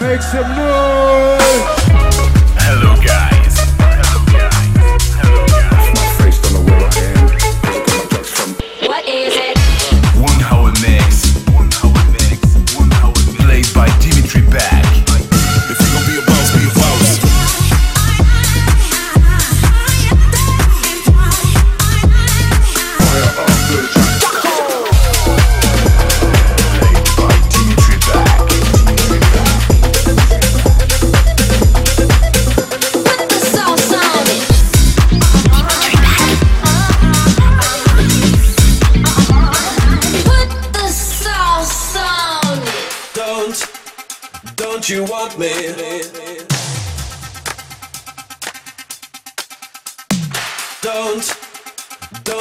Make some noise!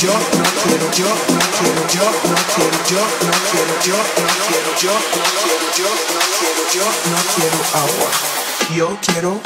yo quiero agua. Yo quiero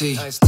iced tea. Oh,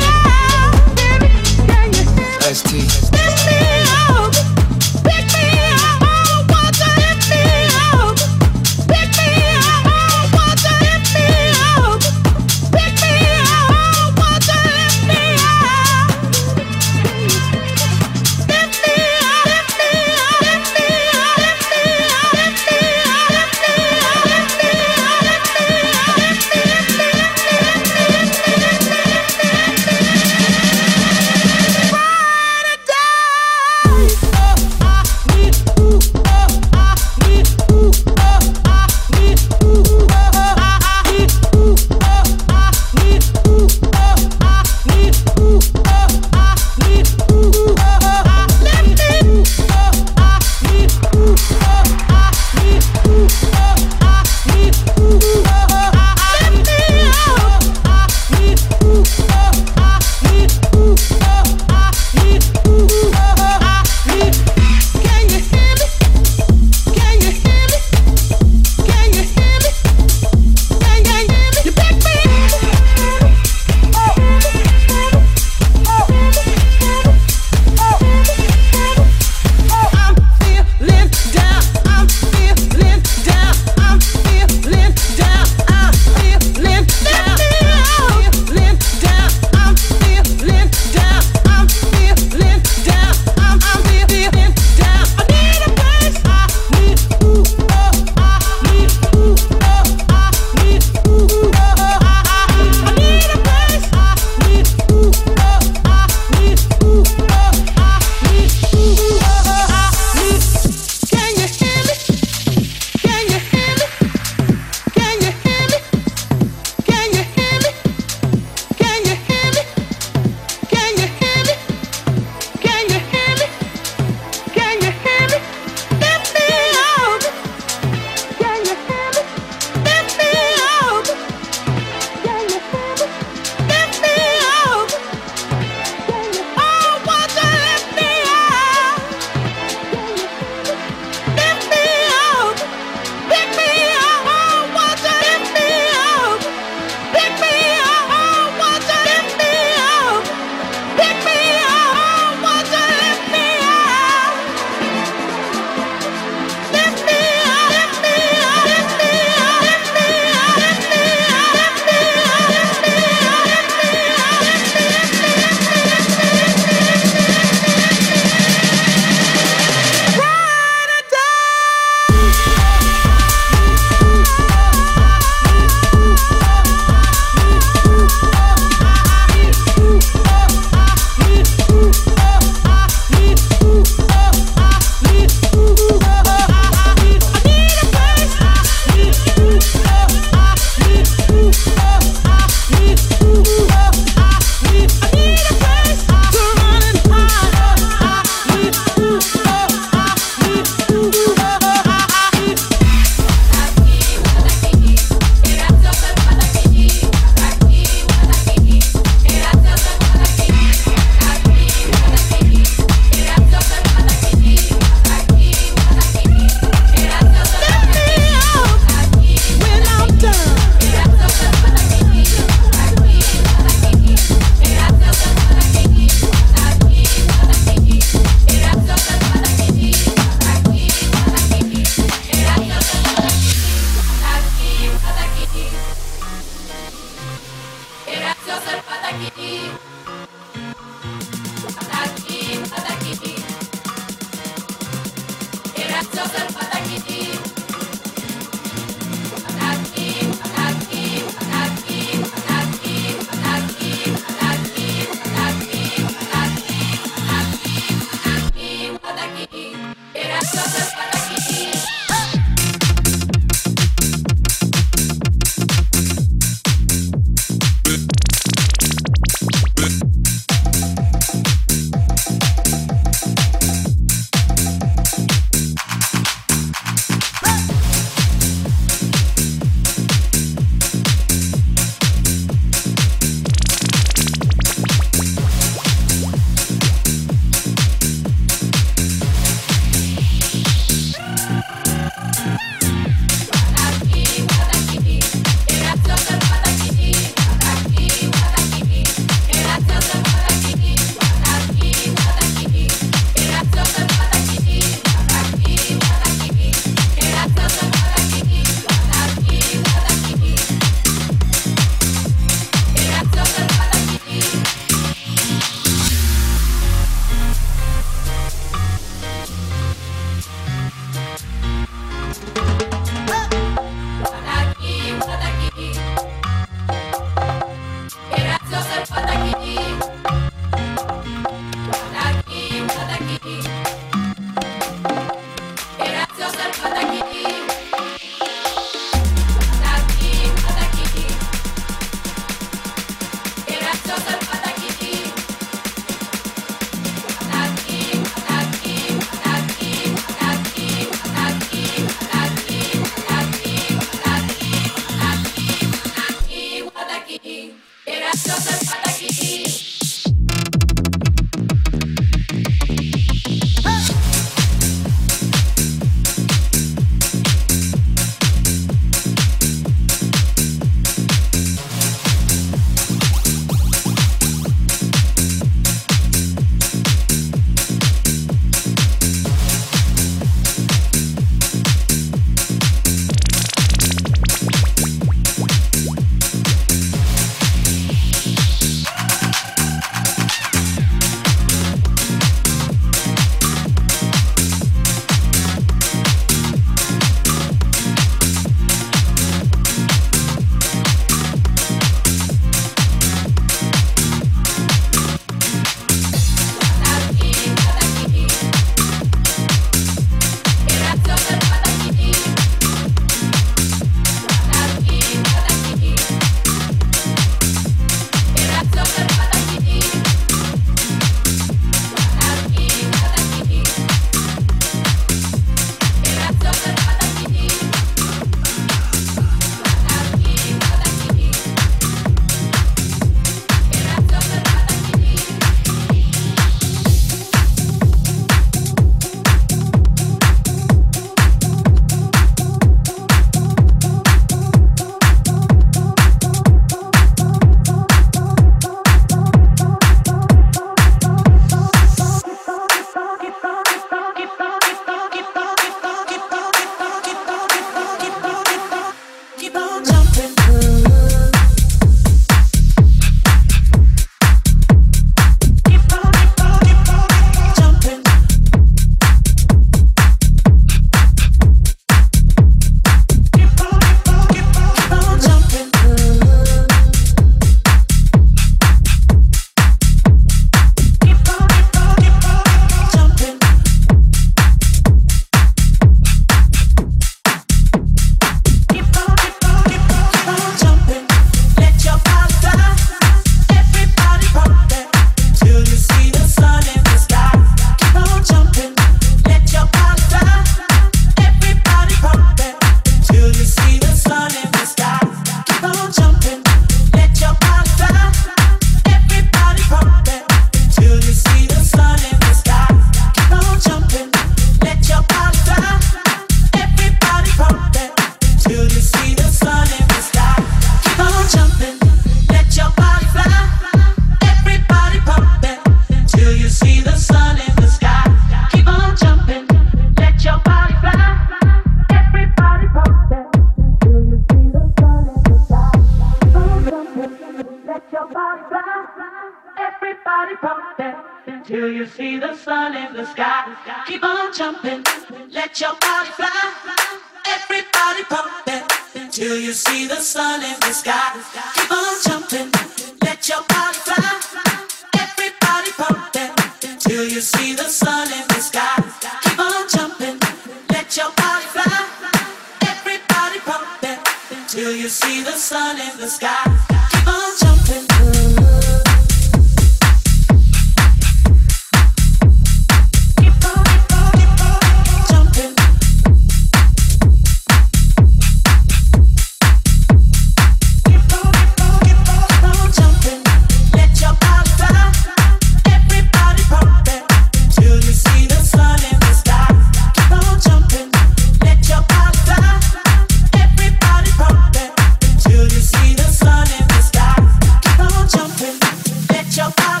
your body.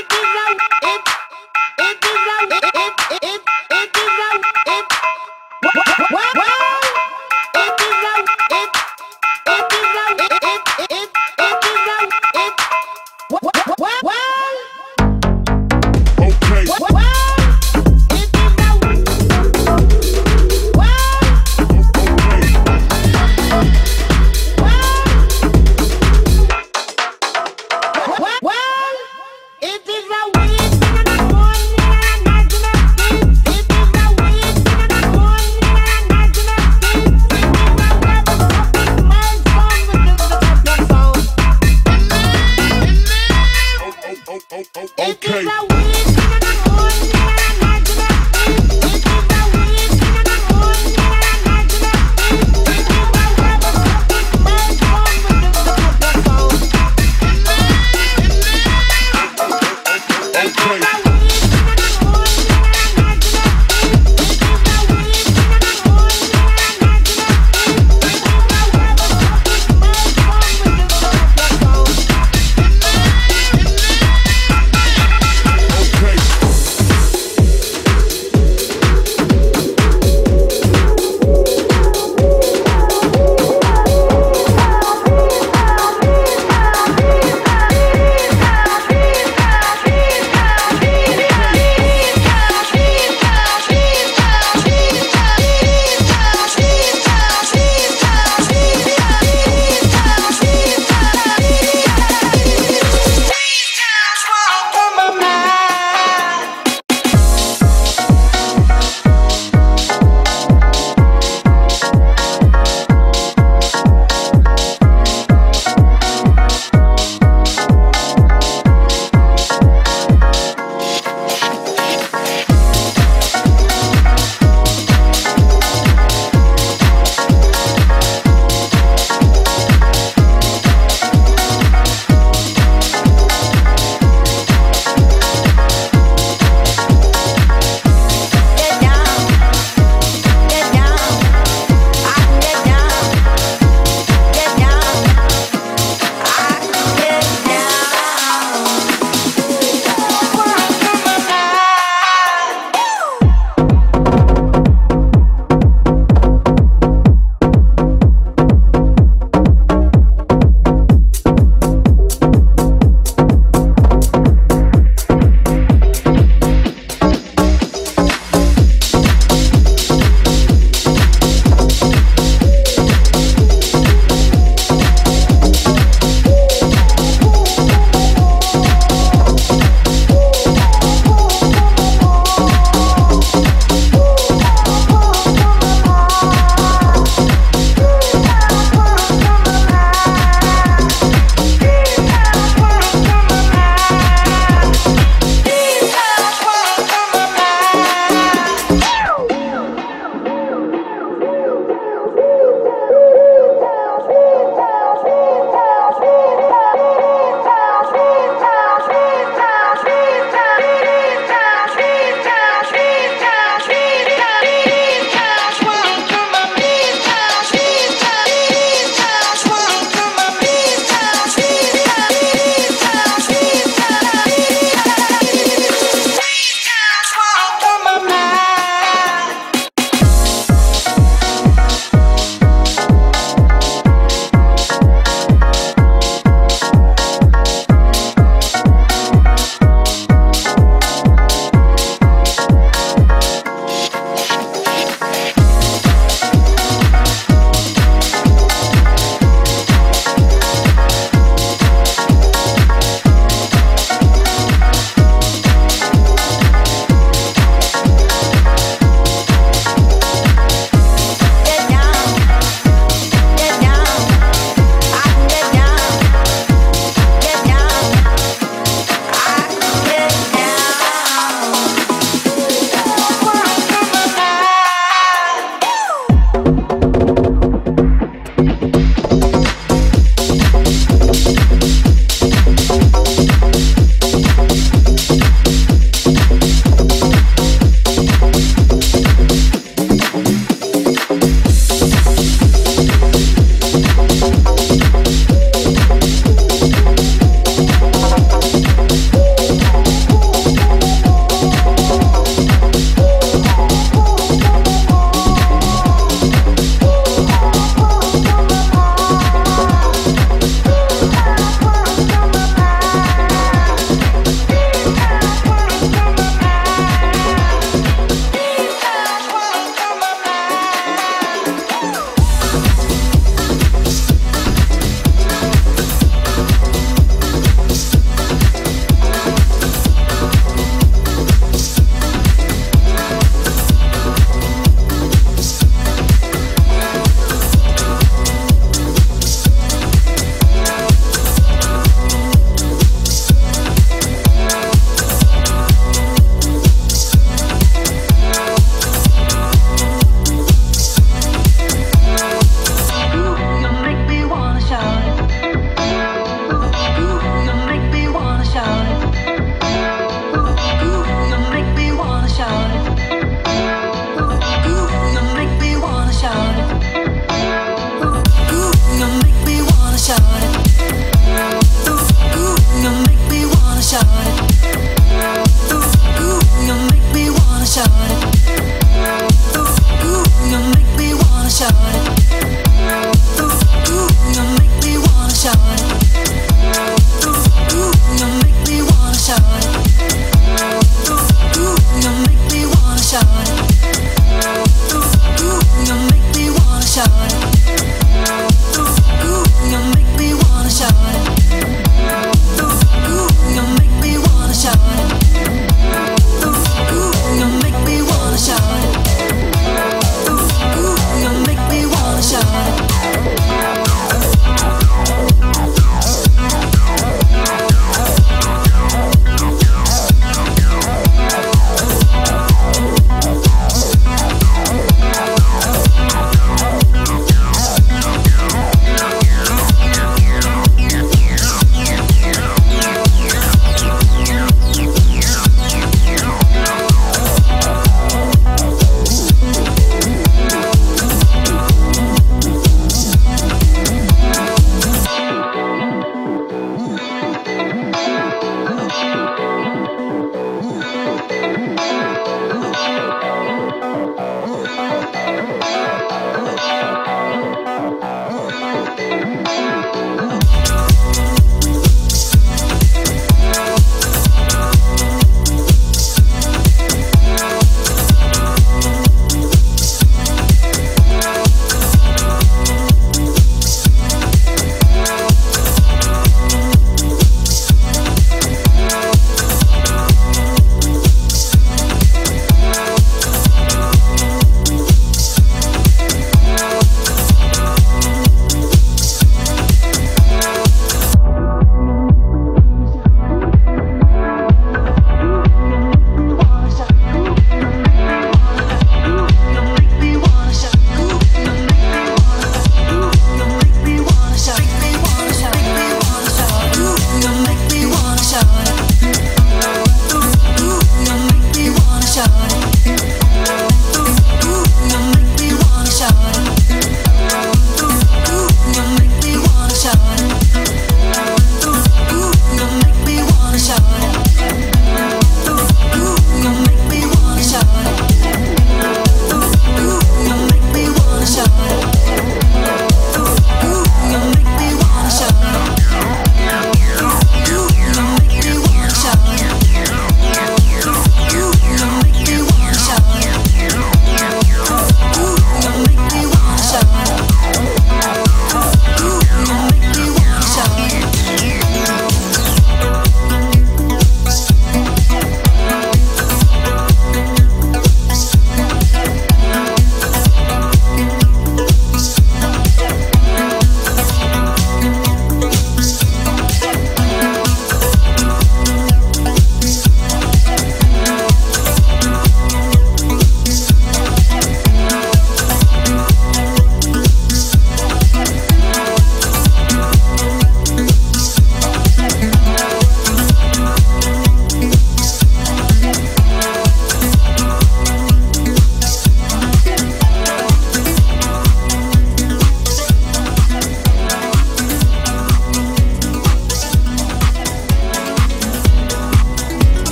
Okay.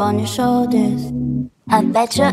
On your shoulders. I bet your